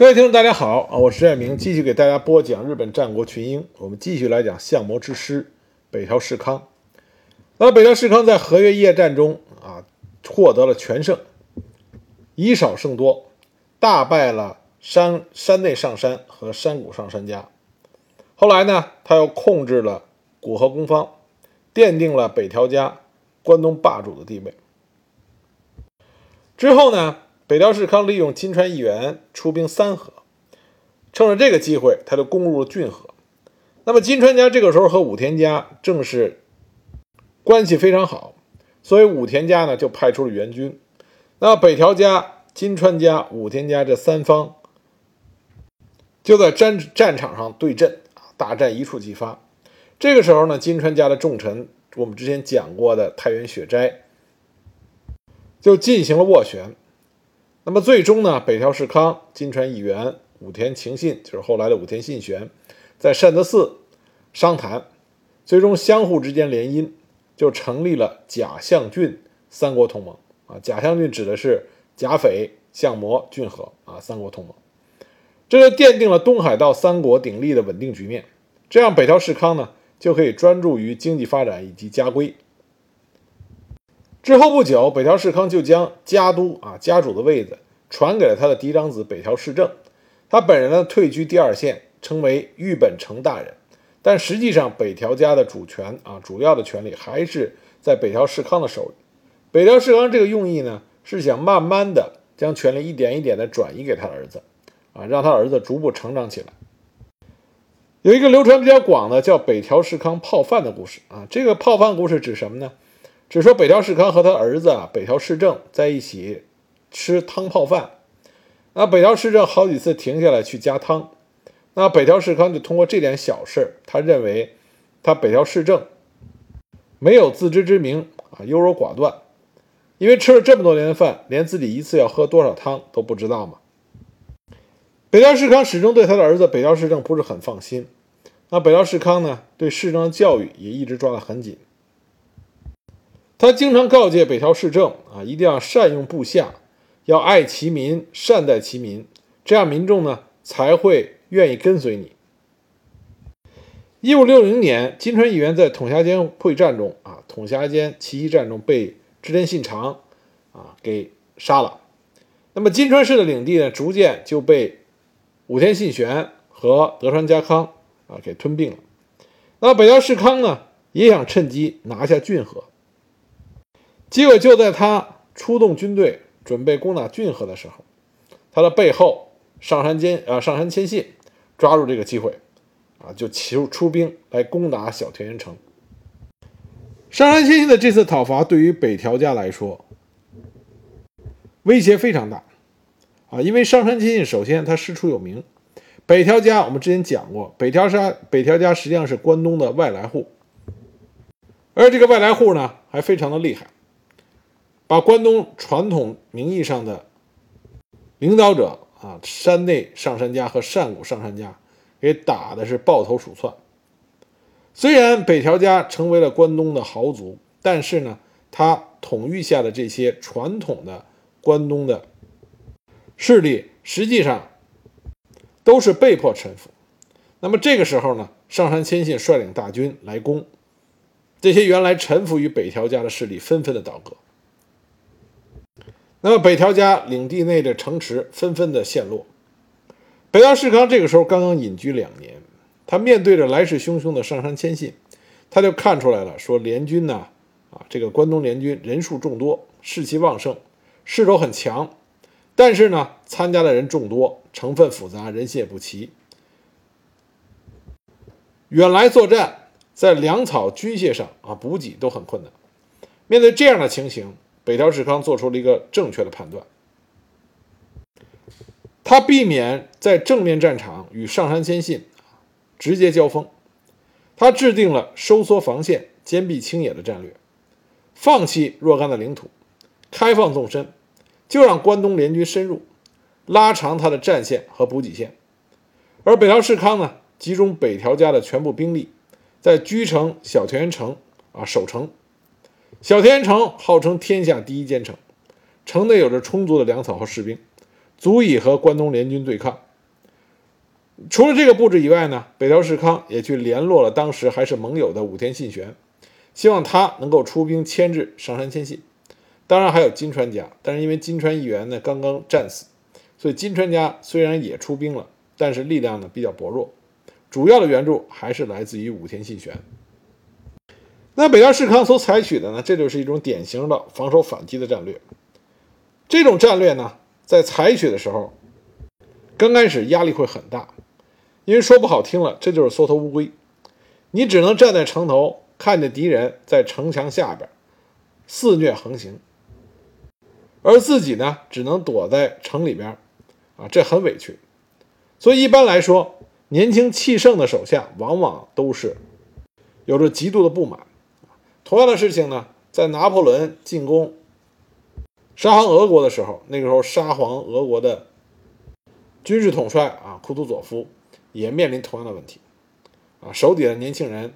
各位听众，大家好啊！我是叶明，继续给大家播讲日本战国群英。我们继续来讲相模之师北条氏康。那北条氏康在和约夜战中啊，获得了全胜，以少胜多，大败了山山内上山和山谷上山家。后来呢，他又控制了古河宫方，奠定了北条家关东霸主的地位。之后呢？北条氏康利用金川议员出兵三河，趁着这个机会，他就攻入了骏河。那么金川家这个时候和武田家正是关系非常好，所以武田家呢就派出了援军。那北条家、金川家、武田家这三方就在战战场上对阵啊，大战一触即发。这个时候呢，金川家的重臣，我们之前讲过的太原雪斋，就进行了斡旋。那么最终呢，北条氏康、金川义元、武田晴信，就是后来的武田信玄，在善德寺商谈，最终相互之间联姻，就成立了甲相郡三国同盟啊。甲相郡指的是甲斐、相模、骏河啊三国同盟，这就奠定了东海道三国鼎立的稳定局面。这样，北条氏康呢就可以专注于经济发展以及家规。之后不久，北条氏康就将家督啊家主的位子传给了他的嫡长子北条氏政。他本人呢退居第二线，称为御本城大人。但实际上，北条家的主权啊主要的权力还是在北条氏康的手里。北条氏康这个用意呢，是想慢慢的将权力一点一点的转移给他儿子，啊，让他儿子逐步成长起来。有一个流传比较广的叫北条氏康泡饭的故事啊，这个泡饭故事指什么呢？只说北条氏康和他儿子啊北条氏政在一起吃汤泡饭，那北条氏政好几次停下来去加汤，那北条氏康就通过这点小事，他认为他北条氏政没有自知之明啊，优柔寡断，因为吃了这么多年的饭，连自己一次要喝多少汤都不知道嘛。北条氏康始终对他的儿子北条氏政不是很放心，那北条氏康呢，对氏政的教育也一直抓得很紧。他经常告诫北条氏政啊，一定要善用部下，要爱其民，善待其民，这样民众呢才会愿意跟随你。一五六零年，金川议员在统辖间会战中啊，统辖间奇袭战中被织田信长啊给杀了。那么金川市的领地呢，逐渐就被武田信玄和德川家康啊给吞并了。那北条氏康呢，也想趁机拿下骏河。结果就在他出动军队准备攻打骏河的时候，他的背后上杉坚啊上杉谦信抓住这个机会，啊就出出兵来攻打小田原城。上杉谦信的这次讨伐对于北条家来说威胁非常大，啊，因为上杉谦信首先他师出有名，北条家我们之前讲过，北条家北条家实际上是关东的外来户，而这个外来户呢还非常的厉害。把关东传统名义上的领导者啊，山内上杉家和上谷上杉家给打的是抱头鼠窜。虽然北条家成为了关东的豪族，但是呢，他统御下的这些传统的关东的势力，实际上都是被迫臣服。那么这个时候呢，上杉谦信率领大军来攻，这些原来臣服于北条家的势力纷纷的倒戈。那么北条家领地内的城池纷纷的陷落。北条氏康这个时候刚刚隐居两年，他面对着来势汹汹的上杉谦信，他就看出来了，说联军呢，啊，这个关东联军人数众多，士气旺盛，势头很强，但是呢，参加的人众多，成分复杂，人心也不齐。远来作战，在粮草、军械上啊，补给都很困难。面对这样的情形。北条氏康做出了一个正确的判断，他避免在正面战场与上杉谦信直接交锋，他制定了收缩防线、坚壁清野的战略，放弃若干的领土，开放纵深，就让关东联军深入，拉长他的战线和补给线。而北条氏康呢，集中北条家的全部兵力，在居城小田原城啊守城。小田原城号称天下第一坚城，城内有着充足的粮草和士兵，足以和关东联军对抗。除了这个布置以外呢，北条氏康也去联络了当时还是盟友的武田信玄，希望他能够出兵牵制上杉谦信。当然还有金川家，但是因为金川议员呢刚刚战死，所以金川家虽然也出兵了，但是力量呢比较薄弱，主要的援助还是来自于武田信玄。那北条氏康所采取的呢，这就是一种典型的防守反击的战略。这种战略呢，在采取的时候，刚开始压力会很大，因为说不好听了，这就是缩头乌龟。你只能站在城头，看着敌人在城墙下边肆虐横行，而自己呢，只能躲在城里边，啊，这很委屈。所以一般来说，年轻气盛的手下往往都是有着极度的不满。同样的事情呢，在拿破仑进攻沙皇俄国的时候，那个时候沙皇俄国的军事统帅啊库图佐夫也面临同样的问题啊，手底下的年轻人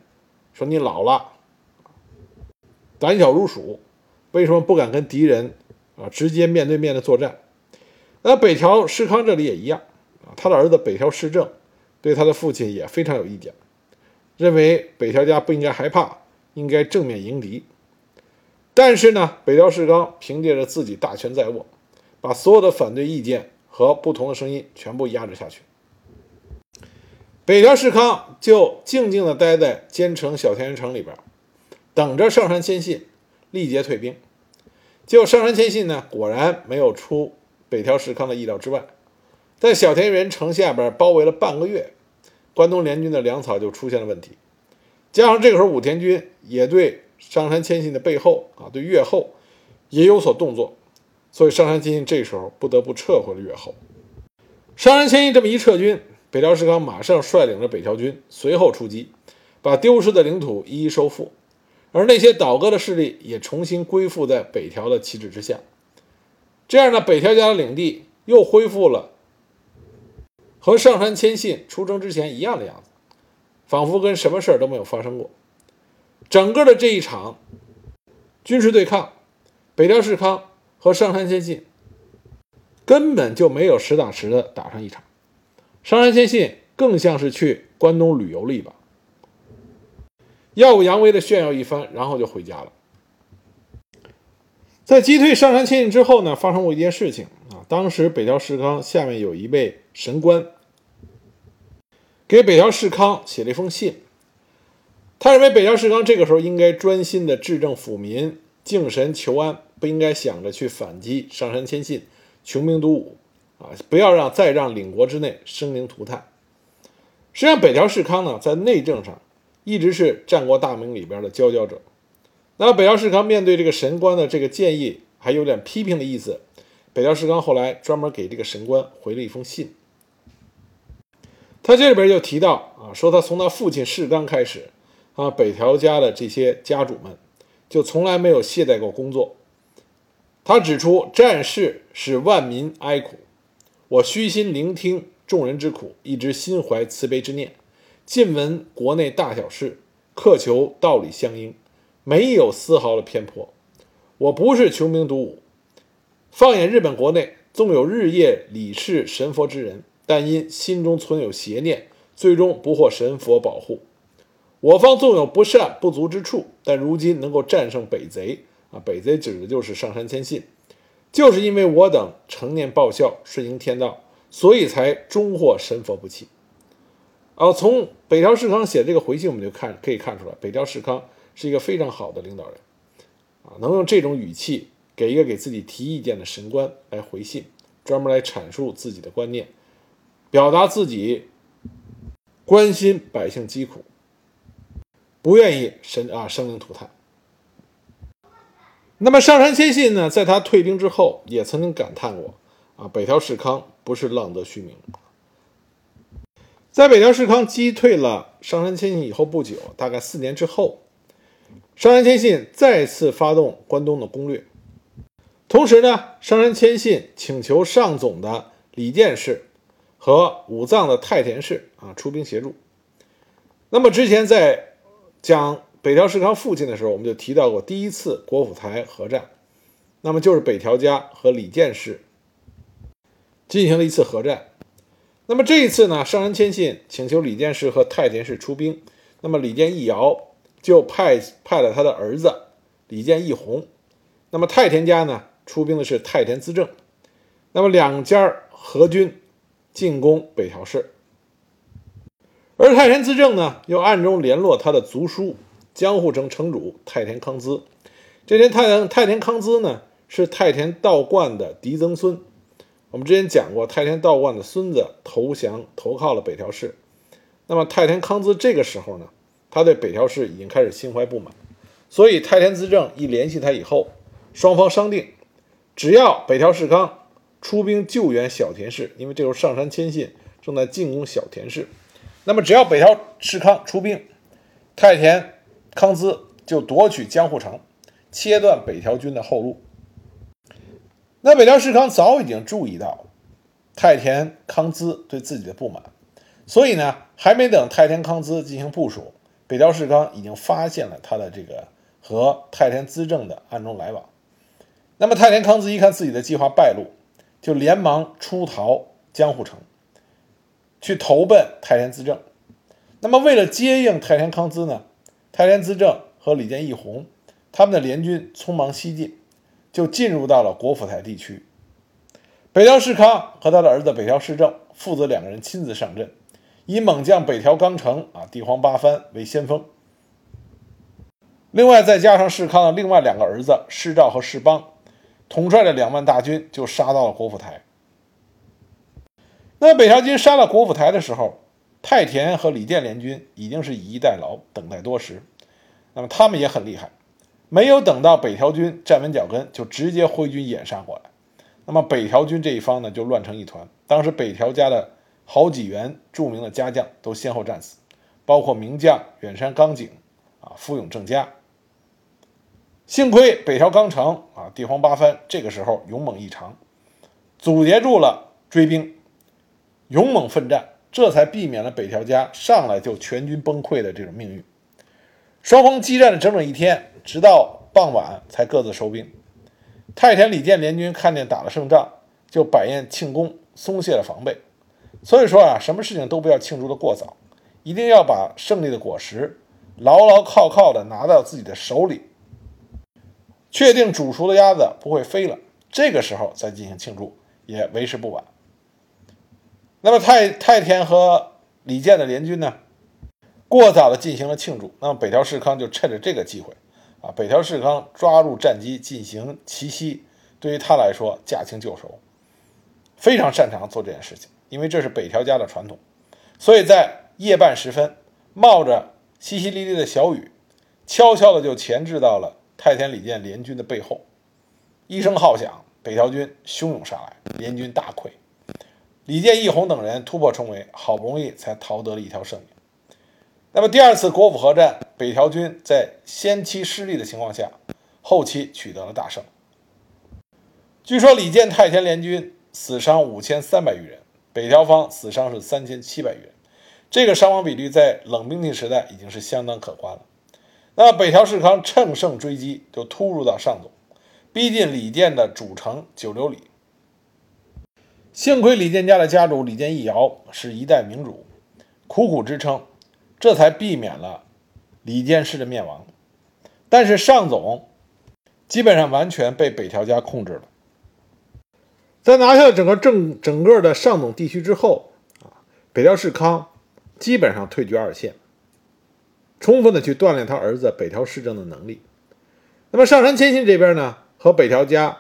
说你老了，胆小如鼠，为什么不敢跟敌人啊直接面对面的作战？那北条士康这里也一样啊，他的儿子北条氏政对他的父亲也非常有意见，认为北条家不应该害怕。应该正面迎敌，但是呢，北条氏纲凭借着自己大权在握，把所有的反对意见和不同的声音全部压制下去。北条氏康就静静地待在兼城小田原城里边，等着上杉谦信力竭退兵。结果上杉谦信呢，果然没有出北条氏康的意料之外，在小田原城下边包围了半个月，关东联军的粮草就出现了问题。加上这个时候，武田军也对上杉谦信的背后啊，对越后也有所动作，所以上杉谦信这时候不得不撤回了越后。上杉谦信这么一撤军，北条时康马上率领着北条军随后出击，把丢失的领土一一收复，而那些倒戈的势力也重新归附在北条的旗帜之下。这样呢，北条家的领地又恢复了和上杉谦信出征之前一样的样子。仿佛跟什么事儿都没有发生过。整个的这一场军事对抗，北条氏康和上杉谦信根本就没有实打实的打上一场。上杉谦信更像是去关东旅游了一把，耀武扬威的炫耀一番，然后就回家了。在击退上杉谦信之后呢，发生过一件事情啊，当时北条氏康下面有一位神官。给北条氏康写了一封信，他认为北条氏康这个时候应该专心的治政抚民、敬神求安，不应该想着去反击上杉谦信、穷兵黩武啊！不要让再让领国之内生灵涂炭。实际上，北条氏康呢，在内政上一直是战国大名里边的佼佼者。那北条氏康面对这个神官的这个建议，还有点批评的意思。北条氏康后来专门给这个神官回了一封信。他这里边就提到啊，说他从他父亲世刚开始，啊，北条家的这些家主们就从来没有懈怠过工作。他指出，战事使万民哀苦，我虚心聆听众人之苦，一直心怀慈悲之念，尽闻国内大小事，苛求道理相应，没有丝毫的偏颇。我不是穷兵黩武。放眼日本国内，纵有日夜礼事神佛之人。但因心中存有邪念，最终不获神佛保护。我方纵有不善不足之处，但如今能够战胜北贼啊！北贼指的就是上杉谦信，就是因为我等成念报效，顺应天道，所以才终获神佛不弃。啊，从北条氏康写这个回信，我们就看可以看出来，北条氏康是一个非常好的领导人啊，能用这种语气给一个给自己提意见的神官来回信，专门来阐述自己的观念。表达自己关心百姓疾苦，不愿意神啊生灵涂炭。那么上杉谦信呢，在他退兵之后，也曾经感叹过啊，北条氏康不是浪得虚名。在北条氏康击退了上杉谦信以后不久，大概四年之后，上杉谦信再次发动关东的攻略，同时呢，上杉谦信请求上总的李建氏。和武藏的太田氏啊出兵协助。那么之前在讲北条氏康父亲的时候，我们就提到过第一次国府台合战，那么就是北条家和李建氏进行了一次合战。那么这一次呢，上杉谦信请求李建氏和太田氏出兵，那么李建义遥就派派了他的儿子李建义弘，那么太田家呢出兵的是太田资政，那么两家合军进攻北条氏，而太田资政呢又暗中联络他的族叔江户城城主太田康资，这天太田太田康资呢是太田道观的嫡曾孙。我们之前讲过，太田道观的孙子投降投靠了北条氏。那么太田康资这个时候呢，他对北条氏已经开始心怀不满，所以太田资政一联系他以后，双方商定，只要北条氏康出兵救援小田氏，因为这时候上杉谦信正在进攻小田氏，那么只要北条氏康出兵，太田康资就夺取江户城，切断北条军的后路。那北条氏康早已经注意到太田康资对自己的不满，所以呢，还没等太田康资进行部署，北条氏康已经发现了他的这个和太田资政的暗中来往。那么太田康资一看自己的计划败露，就连忙出逃江户城，去投奔太田资政。那么为了接应太田康资呢，太田资政和李建义弘他们的联军匆忙西进。就进入到了国府台地区，北条氏康和他的儿子北条氏政父子两个人亲自上阵，以猛将北条纲成啊、地皇八幡为先锋。另外再加上氏康的另外两个儿子氏照和氏邦，统帅着两万大军就杀到了国府台。那北条军杀到国府台的时候，太田和李建联军已经是以逸待劳，等待多时。那么他们也很厉害。没有等到北条军站稳脚跟，就直接挥军掩杀过来。那么北条军这一方呢，就乱成一团。当时北条家的好几员著名的家将都先后战死，包括名将远山刚景啊、富永正家。幸亏北条纲成啊、地皇八幡这个时候勇猛异常，阻截住了追兵，勇猛奋战，这才避免了北条家上来就全军崩溃的这种命运。双方激战了整整一天。直到傍晚才各自收兵。太田李建联军看见打了胜仗，就摆宴庆功，松懈了防备。所以说啊，什么事情都不要庆祝的过早，一定要把胜利的果实牢牢靠靠的拿到自己的手里，确定煮熟的鸭子不会飞了，这个时候再进行庆祝也为时不晚。那么太太田和李建的联军呢，过早的进行了庆祝，那么北条氏康就趁着这个机会。啊，北条氏康抓住战机进行奇袭，对于他来说驾轻就熟，非常擅长做这件事情，因为这是北条家的传统。所以在夜半时分，冒着淅淅沥沥的小雨，悄悄的就潜至到了太田李建联军的背后。一声号响，北条军汹涌上来，联军大溃。李建、义弘等人突破重围，好不容易才逃得了一条生命。那么第二次国府合战，北条军在先期失利的情况下，后期取得了大胜。据说李建太田联军死伤五千三百余人，北条方死伤是三千七百余人，这个伤亡比率在冷兵器时代已经是相当可观了。那北条氏康乘胜追击，就突入到上总，逼近李建的主城九流里。幸亏李建家的家主李建义尧是一代明主，苦苦支撑。这才避免了李建氏的灭亡，但是上总基本上完全被北条家控制了。在拿下整个整整个的上总地区之后啊，北条氏康基本上退居二线，充分的去锻炼他儿子北条氏政的能力。那么上杉谦信这边呢，和北条家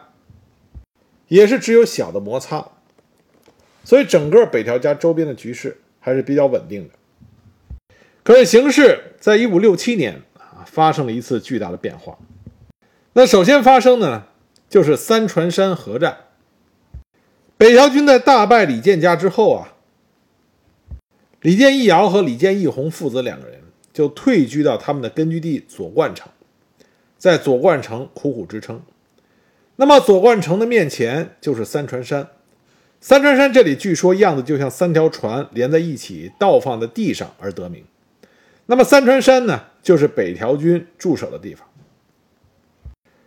也是只有小的摩擦，所以整个北条家周边的局势还是比较稳定的。可是形势在一五六七年啊发生了一次巨大的变化。那首先发生的呢，就是三船山合战。北条军在大败李建家之后啊，李建义尧和李建义弘父子两个人就退居到他们的根据地左冠城，在左冠城苦苦支撑。那么左冠城的面前就是三船山，三船山这里据说样子就像三条船连在一起倒放在地上而得名。那么三川山呢，就是北条军驻守的地方，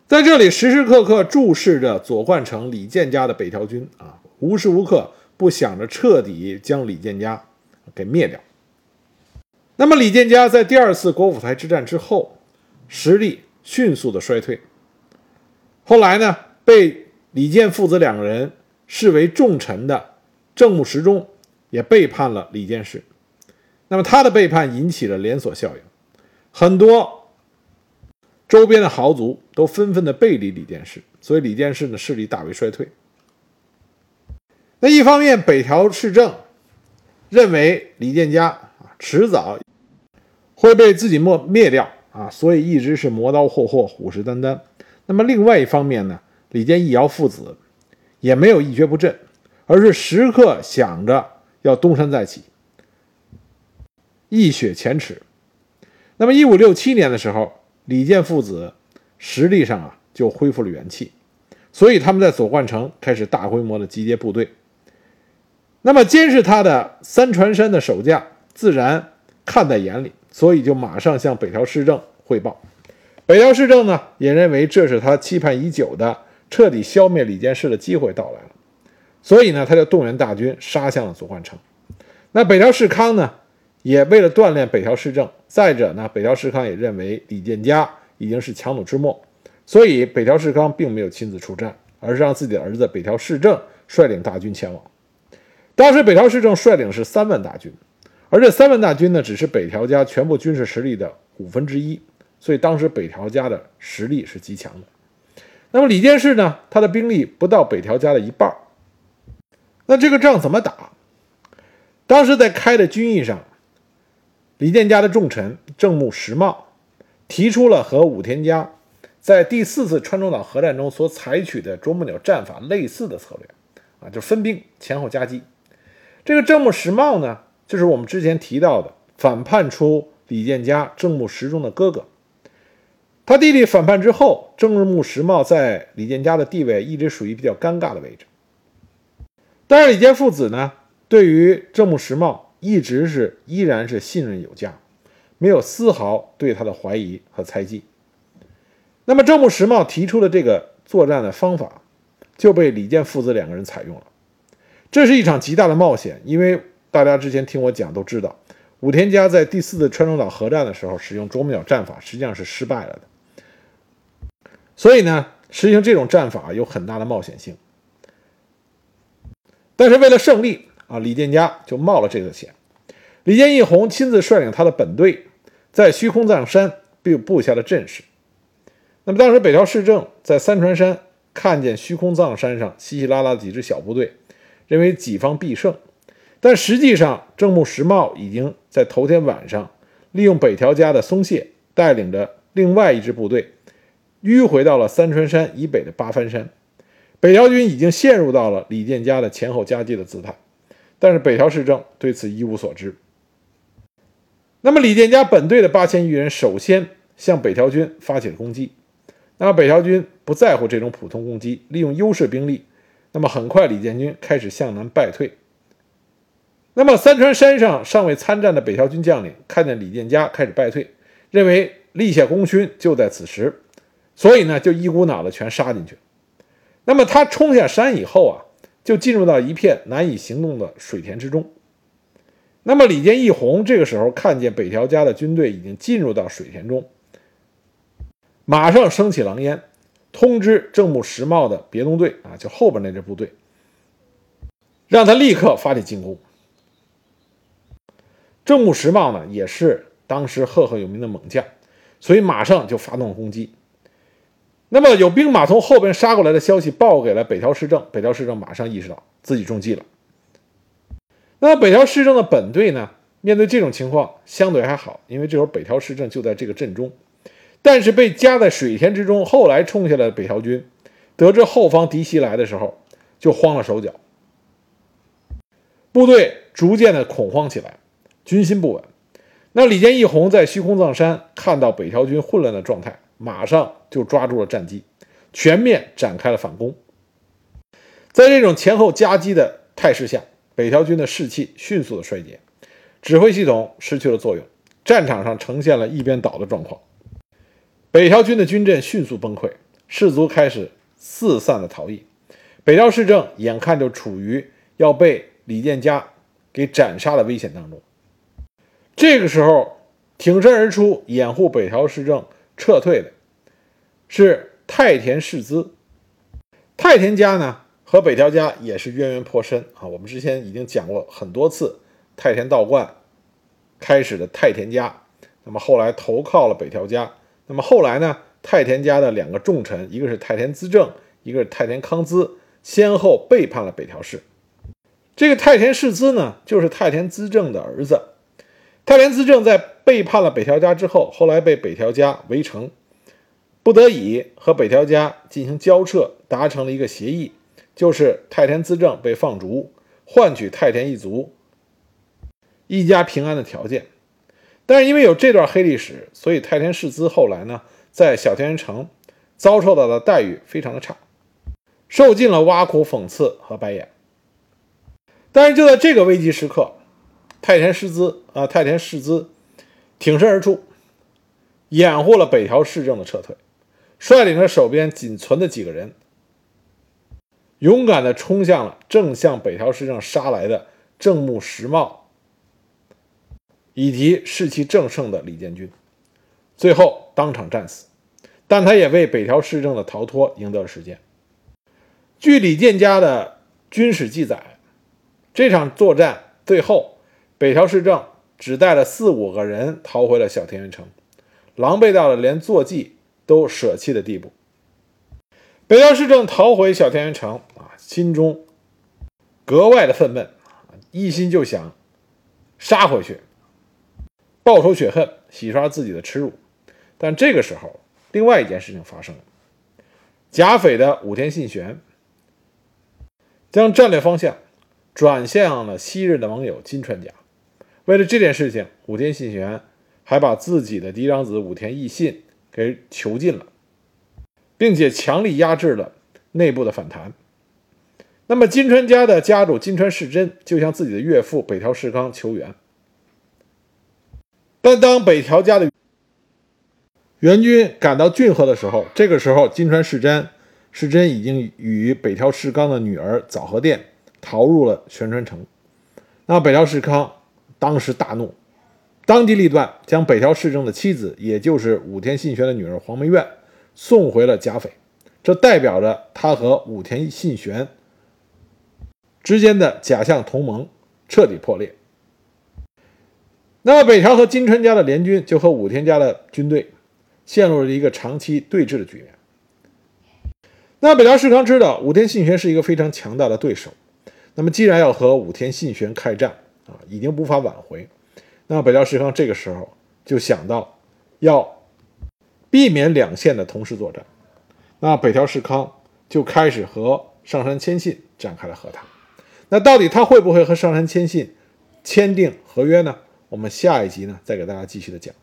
在这里时时刻刻注视着左冠城李建家的北条军啊，无时无刻不想着彻底将李建家给灭掉。那么李建家在第二次国府台之战之后，实力迅速的衰退。后来呢，被李建父子两个人视为重臣的郑穆实中也背叛了李建世。那么他的背叛引起了连锁效应，很多周边的豪族都纷纷的背离李建世，所以李建世的势力大为衰退。那一方面，北条氏政认为李建家迟早会被自己灭灭掉啊，所以一直是磨刀霍霍、虎视眈眈。那么另外一方面呢，李建义尧父子也没有一蹶不振，而是时刻想着要东山再起，一雪前耻。那么一五六七年的时候，李建父子实力上啊就恢复了元气，所以他们在左冠城开始大规模的集结部队。那么监视他的三船山的守将自然看在眼里，所以就马上向北条氏政汇报。北条氏政呢也认为这是他期盼已久的彻底消灭李建世的机会到来了，所以呢他就动员大军杀向了左冠城。那北条氏康呢也为了锻炼北条氏政，再者呢北条氏康也认为李建家已经是强弩之末，所以北条氏康并没有亲自出战，而是让自己的儿子北条氏政率领大军前往。当时北条氏政率领是三万大军，而这三万大军呢，只是北条家全部军事实力的五分之一，所以当时北条家的实力是极强的。那么李建世呢，他的兵力不到北条家的一半。那这个仗怎么打？当时在开的军议上，李建家的重臣正木实茂提出了和武田家在第四次川中岛核战中所采取的啄木鸟战法类似的策略，啊，就分兵前后夹击。这个正木实茂呢，就是我们之前提到的反叛出李建家正木实中的哥哥。他弟弟反叛之后，正木实茂在李建家的地位一直属于比较尴尬的位置。但是李建父子呢，对于正木实茂一直是依然是信任有加，没有丝毫对他的怀疑和猜忌。那么正木实茂提出的这个作战的方法，就被李建父子两个人采用了。这是一场极大的冒险，因为大家之前听我讲都知道，武田家在第四次川中岛核战的时候使用啄木鸟战法，实际上是失败了的。所以呢，实行这种战法有很大的冒险性。但是为了胜利啊，李建家就冒了这个险。李建义弘亲自率领他的本队，在虚空藏山并布下了阵势。那么当时北条氏政在三船山看见虚空藏山上稀稀拉拉的几支小部队。认为己方必胜，但实际上正木实茂已经在头天晚上利用北条家的松懈，带领着另外一支部队迂回到了三川山以北的八幡山。北条军已经陷入到了李建家的前后夹击的姿态，但是北条氏政对此一无所知。那么李建家本队的八千余人首先向北条军发起了攻击，那么北条军不在乎这种普通攻击，利用优势兵力。那么很快，李建军开始向南败退。那么三川山上尚未参战的北条军将领看见李建家开始败退，认为立下功勋就在此时，所以呢就一股脑的全杀进去。那么他冲下山以后啊，就进入到一片难以行动的水田之中。那么李建义弘这个时候看见北条家的军队已经进入到水田中，马上升起狼烟。通知正木实茂的别动队啊，就后边那支部队，让他立刻发起进攻。正木实茂呢，也是当时赫赫有名的猛将，所以马上就发动了攻击。那么有兵马从后边杀过来的消息报给了北条氏政，北条氏政马上意识到自己中计了。那么北条氏政的本队呢，面对这种情况相对还好，因为这时候北条氏政就在这个阵中。但是被夹在水田之中，后来冲下来的北条军，得知后方敌袭来的时候，就慌了手脚，部队逐渐的恐慌起来，军心不稳。那李建义红在虚空藏山看到北条军混乱的状态，马上就抓住了战机，全面展开了反攻。在这种前后夹击的态势下，北条军的士气迅速的衰竭，指挥系统失去了作用，战场上呈现了一边倒的状况。北条军的军阵迅速崩溃，士卒开始四散的逃逸。北条氏政眼看就处于要被李建家给斩杀的危险当中。这个时候，挺身而出掩护北条氏政撤退的是太田氏资。太田家呢和北条家也是渊源颇深啊。我们之前已经讲过很多次，太田道观开始的太田家，那么后来投靠了北条家。那么后来呢，太田家的两个重臣，一个是太田资政，一个是太田康资，先后背叛了北条氏。这个太田氏资呢，就是太田资政的儿子。太田资政在背叛了北条家之后，后来被北条家围城。不得已和北条家进行交涉，达成了一个协议，就是太田资政被放逐，换取太田一族一家平安的条件。但是因为有这段黑历史，所以太田氏资后来呢，在小田原城遭受到的待遇非常的差，受尽了挖苦、讽刺和白眼。但是就在这个危急时刻，太田师资啊，太田氏资挺身而出，掩护了北条氏政的撤退。率领着手边仅存的几个人，勇敢地冲向了正向北条氏政杀来的正木实茂以及士气正盛的李建军，最后当场战死。但他也为北条氏政的逃脱赢得了时间。据李建家的军史记载，这场作战最后，北条氏政只带了四五个人逃回了小田原城，狼狈到了连坐骑。都舍弃的地步。北条氏政逃回小田原城啊，心中格外的愤懑一心就想杀回去，报仇雪恨，洗刷自己的耻辱。但这个时候，另外一件事情发生了：甲斐的武田信玄将战略方向转向了昔日的盟友金川家。为了这件事情，武田信玄还把自己的嫡长子武田义信。给囚禁了，并且强力压制了内部的反弹。那么金川家的家主金川世真就向自己的岳父北条氏康求援，但当北条家的援军赶到骏河的时候，这个时候金川世真世真已经与北条氏康的女儿早河殿逃入了玄川城。那北条氏康当时大怒。当机立断，将北条氏政的妻子，也就是武田信玄的女儿黄梅院送回了甲斐。这代表着他和武田信玄之间的假象同盟彻底破裂。那么，北条和金川家的联军就和武田家的军队陷入了一个长期对峙的局面。那北条氏康知道武田信玄是一个非常强大的对手，那么既然要和武田信玄开战啊，已经无法挽回。那北条时康这个时候就想到要避免两线的同时作战，那北条时康就开始和上杉谦信展开了和谈。那到底他会不会和上杉谦信签订合约呢？我们下一集呢再给大家继续的讲。